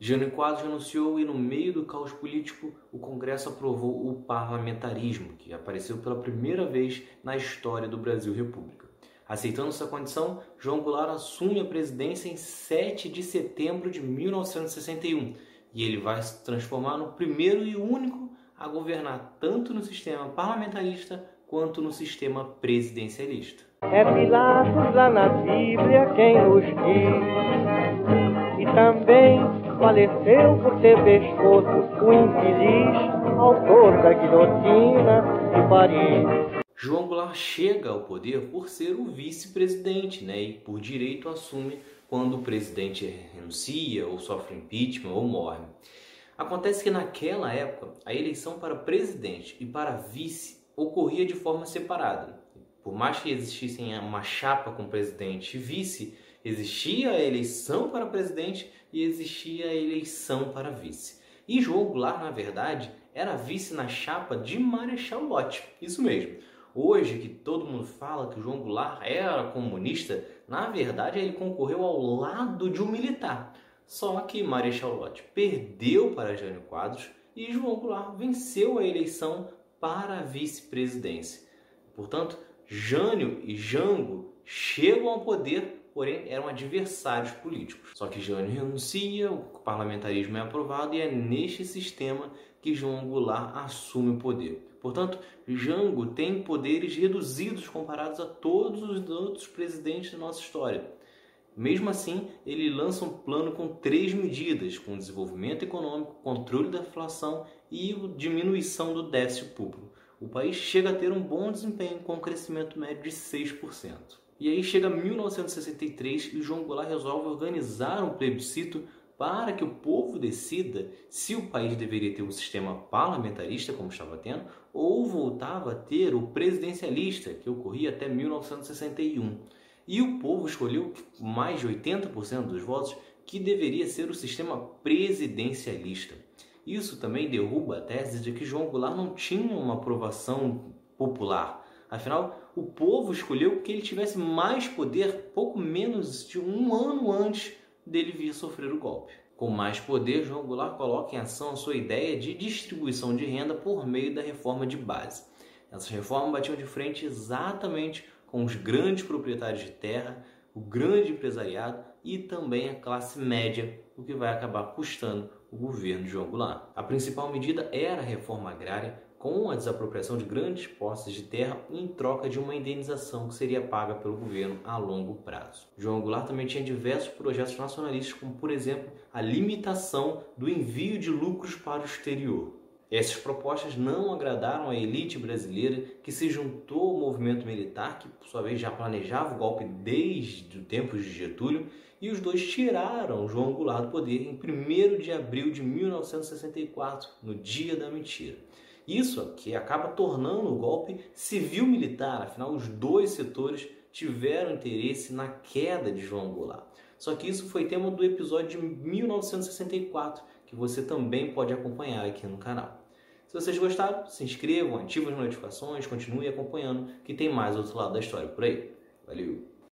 Jânio Quadros renunciou e, no meio do caos político, o Congresso aprovou o parlamentarismo, que apareceu pela primeira vez na história do Brasil República. Aceitando essa condição, João Goulart assume a presidência em 7 de setembro de 1961 e ele vai se transformar no primeiro e único a governar tanto no sistema parlamentarista quanto no sistema presidencialista. É Pilatos lá na Bíblia quem nos diz, e também faleceu por ter pescoço o infeliz autor da guilhotina de Paris. João Goulart chega ao poder por ser o vice-presidente, né, e por direito assume quando o presidente renuncia ou sofre impeachment ou morre. Acontece que naquela época a eleição para presidente e para vice ocorria de forma separada. Por mais que existissem uma chapa com presidente e vice, existia a eleição para presidente e existia a eleição para vice. E João Goulart, na verdade, era vice na chapa de Marechal Lott. Isso mesmo. Hoje que todo mundo fala que João Goulart era comunista, na verdade ele concorreu ao lado de um militar. Só que Marechal Lott perdeu para Jânio Quadros e João Goulart venceu a eleição para a vice-presidência. Portanto, Jânio e Jango chegam ao poder, porém eram adversários políticos. Só que Jânio renuncia, o parlamentarismo é aprovado e é neste sistema que João Goulart assume o poder. Portanto, Jango tem poderes reduzidos comparados a todos os outros presidentes da nossa história. Mesmo assim, ele lança um plano com três medidas, com desenvolvimento econômico, controle da inflação e diminuição do déficit público. O país chega a ter um bom desempenho com um crescimento médio de 6%. E aí chega 1963 e João Goulart resolve organizar um plebiscito para que o povo decida se o país deveria ter um sistema parlamentarista, como estava tendo, ou voltava a ter o presidencialista, que ocorria até 1961. E o povo escolheu, mais de 80% dos votos, que deveria ser o sistema presidencialista. Isso também derruba a tese de que João Goulart não tinha uma aprovação popular. Afinal, o povo escolheu que ele tivesse mais poder pouco menos de um ano antes dele vir sofrer o golpe. Com mais poder, João Goulart coloca em ação a sua ideia de distribuição de renda por meio da reforma de base. Essas reformas batiam de frente exatamente com os grandes proprietários de terra, o grande empresariado e também a classe média, o que vai acabar custando o governo de João Goulart. A principal medida era a reforma agrária, com a desapropriação de grandes posses de terra em troca de uma indenização que seria paga pelo governo a longo prazo. João Goulart também tinha diversos projetos nacionalistas, como por exemplo a limitação do envio de lucros para o exterior. Essas propostas não agradaram a elite brasileira que se juntou ao movimento militar, que por sua vez já planejava o golpe desde o tempo de Getúlio, e os dois tiraram João Goulart do poder em 1 de abril de 1964, no dia da mentira. Isso que acaba tornando o golpe civil-militar, afinal, os dois setores tiveram interesse na queda de João Goulart. Só que isso foi tema do episódio de 1964, que você também pode acompanhar aqui no canal. Se vocês gostaram, se inscrevam, ativem as notificações, continue acompanhando, que tem mais outro lado da história por aí. Valeu!